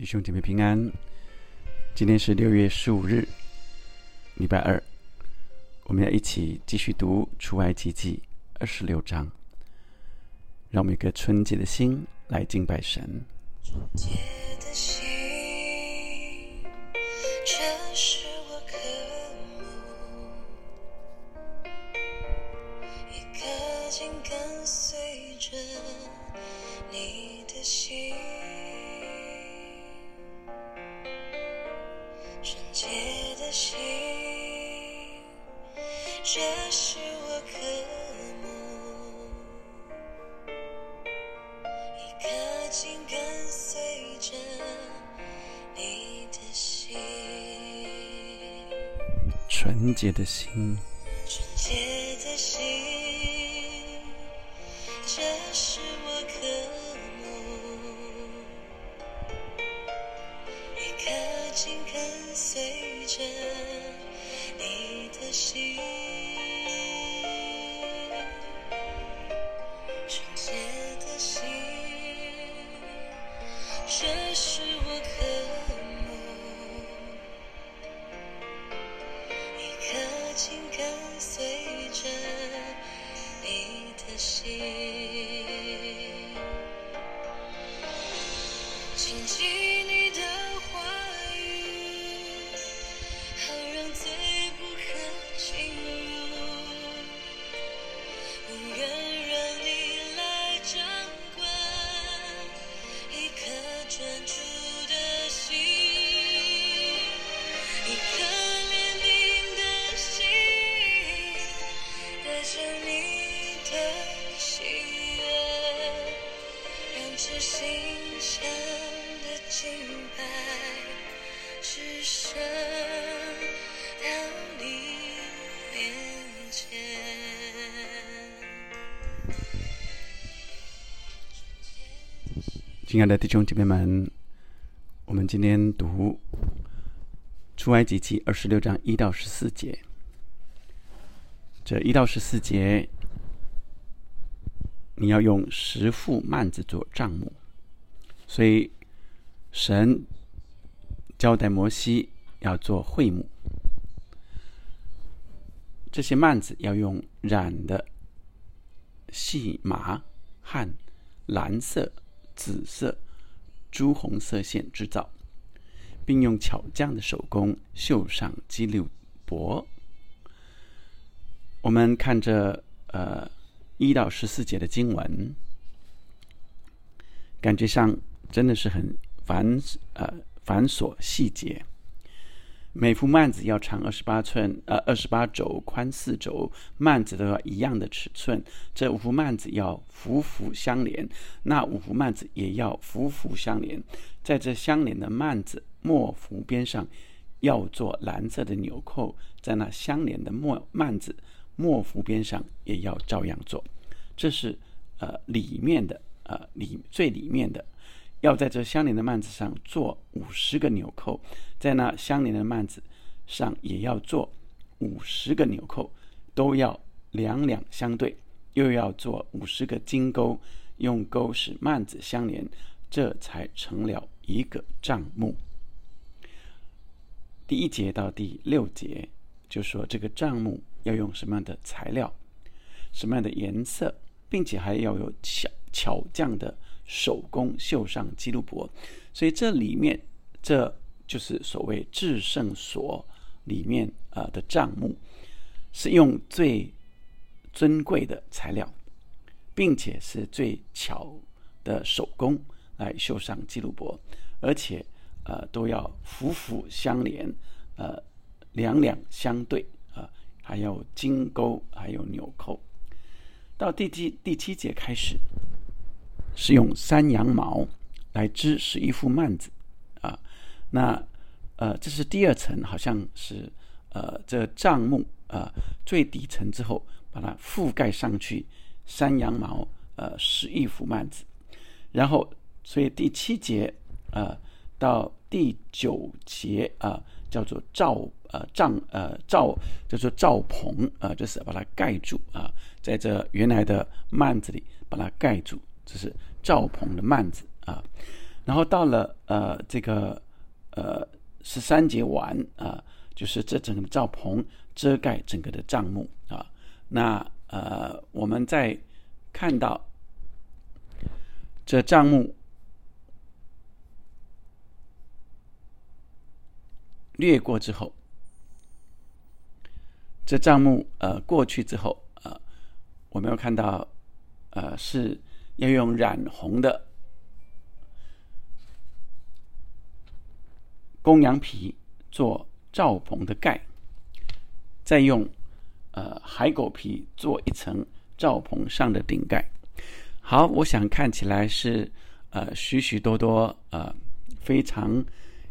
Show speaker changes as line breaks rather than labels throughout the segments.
弟兄姐妹平安，今天是六月十五日，礼拜二，我们要一起继续读出埃及记二十六章，让我们一个纯洁的心来敬拜神。
一颗紧跟随着你的心。这是我渴慕。一颗紧跟随着你的心，
纯洁的心，
纯洁的心，这
亲爱的弟兄姐妹们，我们今天读出埃及记二十六章一到十四节。这一到十四节，你要用十副幔子做帐幕，所以神交代摩西要做会幕，这些幔子要用染的细麻和蓝色、紫色、朱红色线织造，并用巧匠的手工绣上鸡柳箔。我们看着呃一到十四节的经文，感觉上真的是很繁呃繁琐细节。每幅幔子要长二十八寸，呃，二十八轴，宽四轴，幔子都要一样的尺寸。这五幅幔子要幅幅相连，那五幅幔子也要幅幅相连。在这相连的幔子末幅边上，要做蓝色的纽扣，在那相连的末幔子末幅边上也要照样做。这是呃里面的呃里最里面的。要在这相连的幔子上做五十个纽扣，在那相连的幔子上也要做五十个纽扣，都要两两相对，又要做五十个金钩，用钩使幔子相连，这才成了一个帐目。第一节到第六节就说这个帐目要用什么样的材料，什么样的颜色，并且还要有巧巧匠的。手工绣上基路伯，所以这里面这就是所谓至圣所里面啊的帐目，是用最尊贵的材料，并且是最巧的手工来绣上基路伯，而且呃都要幅幅相连，呃两两相对啊，还有金钩，还有纽扣。到第七第七节开始。是用山羊毛来织十一副幔子啊，那呃，这是第二层，好像是呃，这帐幕啊最底层之后，把它覆盖上去，山羊毛呃十一幅幔子，然后所以第七节呃到第九节啊叫做罩呃帐呃罩叫做罩棚啊，就是把它盖住啊，在这原来的幔子里把它盖住。这是赵鹏的幔子啊，然后到了呃这个呃十三节完啊、就是这整个赵鹏遮盖整个的帐幕啊。那呃我们在看到这帐幕略过之后，这帐目呃过去之后呃，我们要看到呃是要用染红的公羊皮做罩棚的盖，再用呃海狗皮做一层罩棚上的顶盖。好，我想看起来是呃许许多多呃非常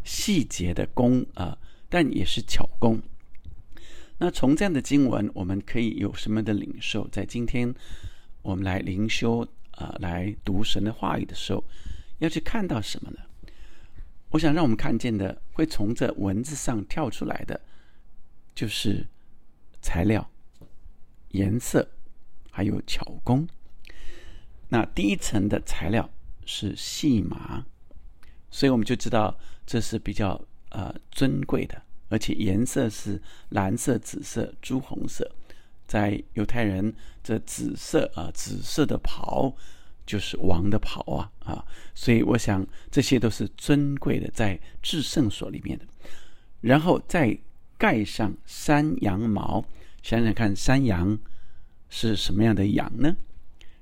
细节的工啊、呃，但也是巧工。那从这样的经文，我们可以有什么的领受？在今天我们来灵修啊、呃，来读神的话语的时候，要去看到什么呢？我想让我们看见的，会从这文字上跳出来的，就是材料、颜色，还有巧工。那第一层的材料是细麻，所以我们就知道这是比较呃尊贵的，而且颜色是蓝色、紫色、朱红色。在犹太人，这紫色啊、紫色的袍就是王的袍啊啊，所以我想这些都是尊贵的，在至圣所里面的。然后再盖上山羊毛，想想看，山羊是什么样的羊呢？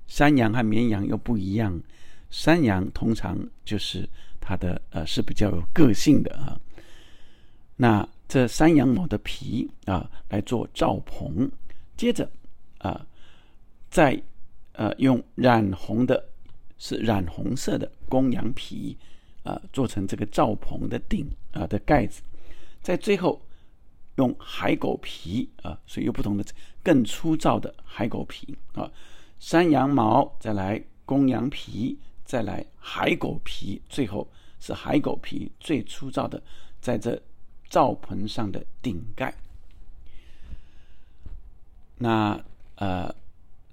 山羊和绵羊又不一样，山羊通常就是它的呃是比较有个性的啊。那这山羊毛的皮啊来做罩棚，接着啊再呃用染红的，是染红色的公羊皮啊做成这个罩棚的顶啊的盖子，在最后用海狗皮啊，所以有不同的更粗糙的海狗皮啊。山羊毛，再来公羊皮，再来海狗皮，最后是海狗皮最粗糙的，在这罩棚上的顶盖。那呃，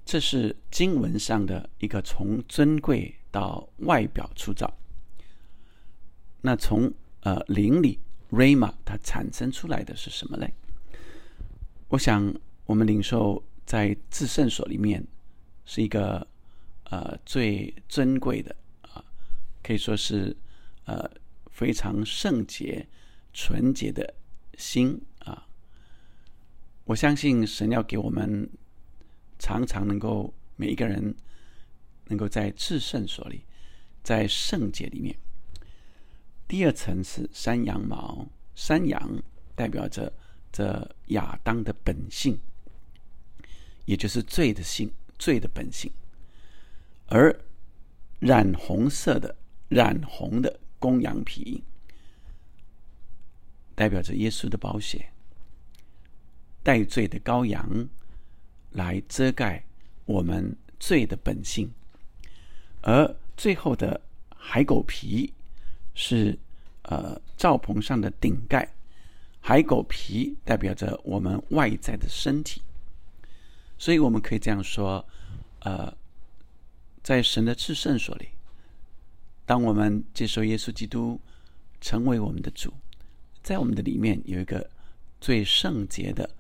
这是经文上的一个从尊贵到外表粗糙。那从呃灵里 Rama 它产生出来的是什么嘞？我想我们领受在至圣所里面。是一个呃最珍贵的啊，可以说是呃非常圣洁、纯洁的心啊。我相信神要给我们常常能够每一个人能够在至圣所里，在圣洁里面。第二层是山羊毛，山羊代表着这亚当的本性，也就是罪的性。罪的本性，而染红色的、染红的公羊皮，代表着耶稣的宝血，带罪的羔羊来遮盖我们罪的本性，而最后的海狗皮是呃罩棚上的顶盖，海狗皮代表着我们外在的身体。所以我们可以这样说，呃，在神的至圣所里，当我们接受耶稣基督成为我们的主，在我们的里面有一个最圣洁的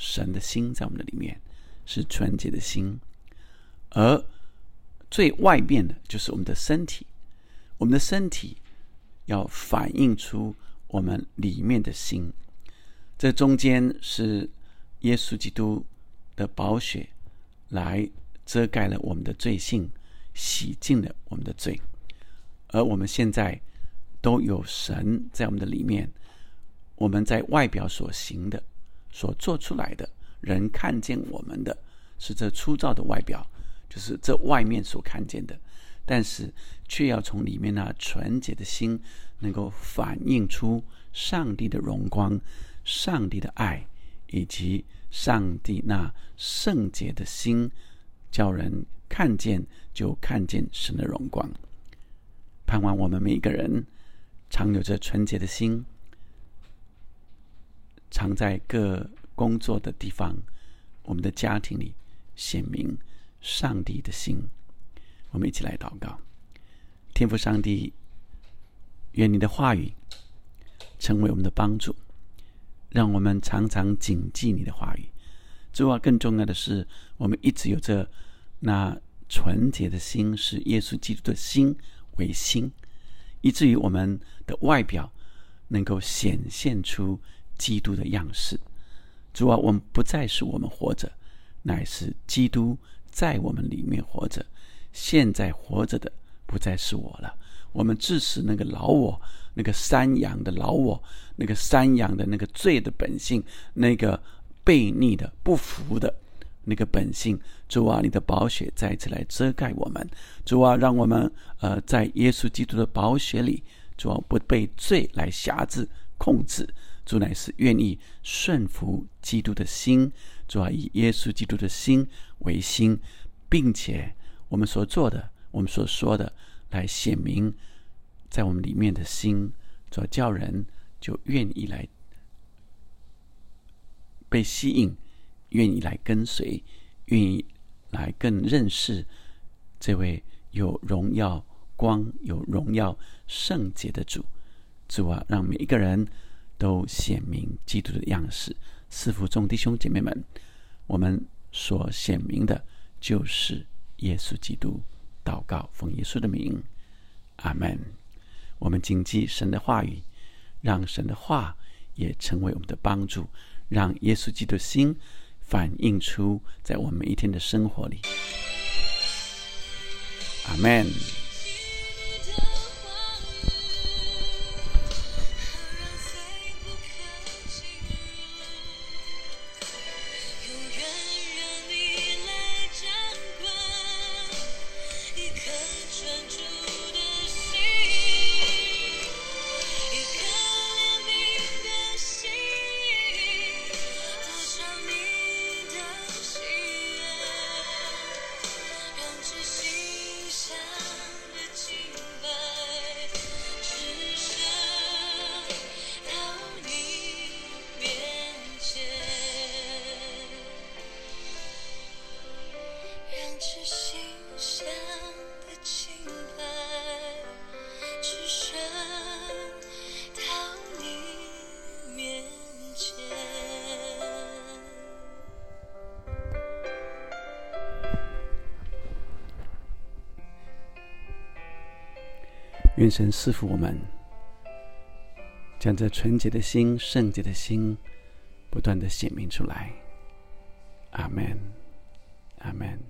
神的心，在我们的里面是纯洁的心，而最外面的就是我们的身体，我们的身体要反映出我们里面的心，这中间是耶稣基督。的宝血来遮盖了我们的罪性，洗净了我们的罪，而我们现在都有神在我们的里面。我们在外表所行的、所做出来的，人看见我们的是这粗糙的外表，就是这外面所看见的，但是却要从里面那纯洁的心，能够反映出上帝的荣光、上帝的爱以及。上帝那圣洁的心，叫人看见就看见神的荣光。盼望我们每一个人常有着纯洁的心，常在各工作的地方、我们的家庭里显明上帝的心。我们一起来祷告：天父上帝，愿你的话语成为我们的帮助，让我们常常谨记你的话语。主啊，更重要的是，我们一直有着那纯洁的心，是耶稣基督的心为心，以至于我们的外表能够显现出基督的样式。主啊，我们不再是我们活着，乃是基督在我们里面活着。现在活着的不再是我了。我们致使那个老我，那个山羊的老我，那个山羊的那个罪的本性，那个悖逆的、不服的那个本性。主啊，你的宝血再次来遮盖我们。主啊，让我们呃，在耶稣基督的宝血里，主啊，不被罪来辖制控制。主乃是愿意顺服基督的心，主啊，以耶稣基督的心为心，并且我们所做的，我们所说的，来显明在我们里面的心，主要叫人就愿意来被吸引，愿意来跟随，愿意来更认识这位有荣耀光、有荣耀圣洁的主。主啊，让每一个人都显明基督的样式。四福众弟兄姐妹们，我们所显明的就是耶稣基督。祷告，奉耶稣的名，阿门。我们谨记神的话语，让神的话也成为我们的帮助，让耶稣基督的心反映出在我们每一天的生活里。阿门。愿神赐福我们，将这纯洁的心、圣洁的心，不断的显明出来。阿门，阿门。